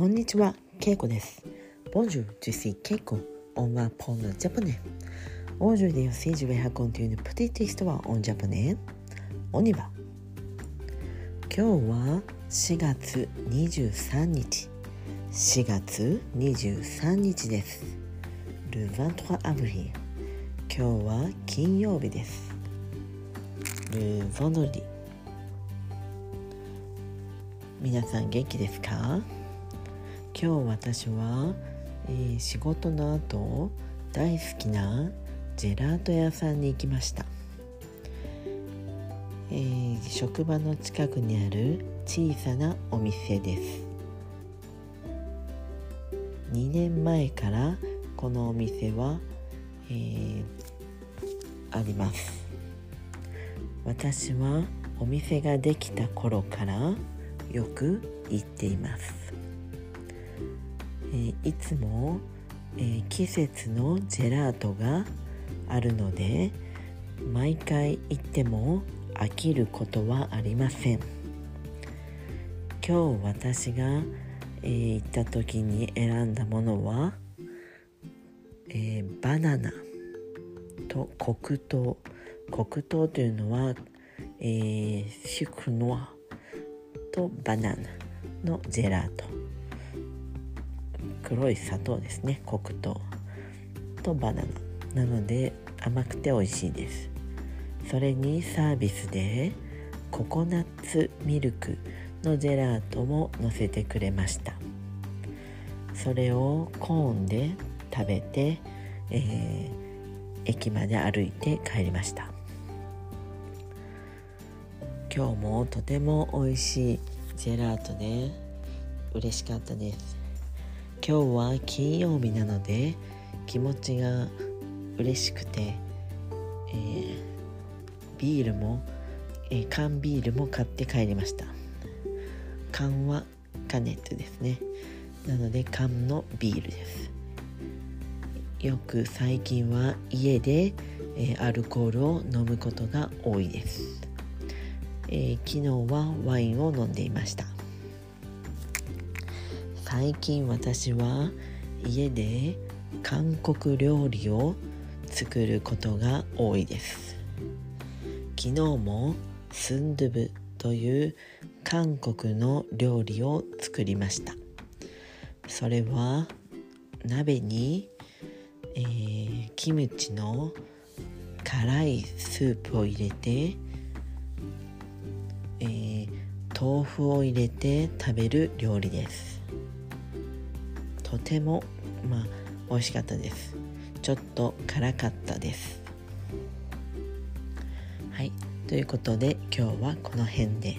こんにちは、ケイコです。Bonjour, je suis Keiko. On va prendre japonais. Aujourd'hui aussi, je vais raconter une petite histoire en japonais. On y va. 今日は4月23日。4月23日です。Le 23 avril。今日は金曜日です。Le vendredi。皆さん元気ですか今日私は、えー仕事の後大好きなジェラート屋さんに行きました、えー職場の近くにある小さなお店です。2年前からこのお店は、えーあります。私はお店ができた頃からよく行っています、えいつも、え季節のジェラートがあるので毎回行っても飽きることはありません。今日私が、えー行った時に選んだものは、えーバナナと黒糖。黒糖というのは、えーシュクノアとバナナのジェラート。黒い砂糖ですね。黒糖。とバナナ。なので甘くて美味しいです。それにサービスでココナッツミルクのジェラートも乗せてくれました。それをコーンで食べて、えー駅まで歩いて帰りました。今日もとても美味しいジェラートで嬉しかったです。今日は金曜日なので気持ちが嬉しくて、えービールも、えー缶ビールも買って帰りました。缶はカネットですね。なので缶のビールです。よく最近は家で、えーアルコールを飲むことが多いです、えー昨日はワインを飲んでいました。最近私は家で韓国料理を作ることが多いです。昨日もスンドゥブという韓国の料理を作りました。それは鍋に、えーキムチの辛いスープを入れて、えー豆腐を入れて食べる料理です。とてもまあ美味しかったです。ちょっと辛かったです。はい。ということで今日はこの辺で。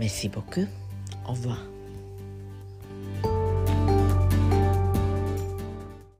メシボク。オブワ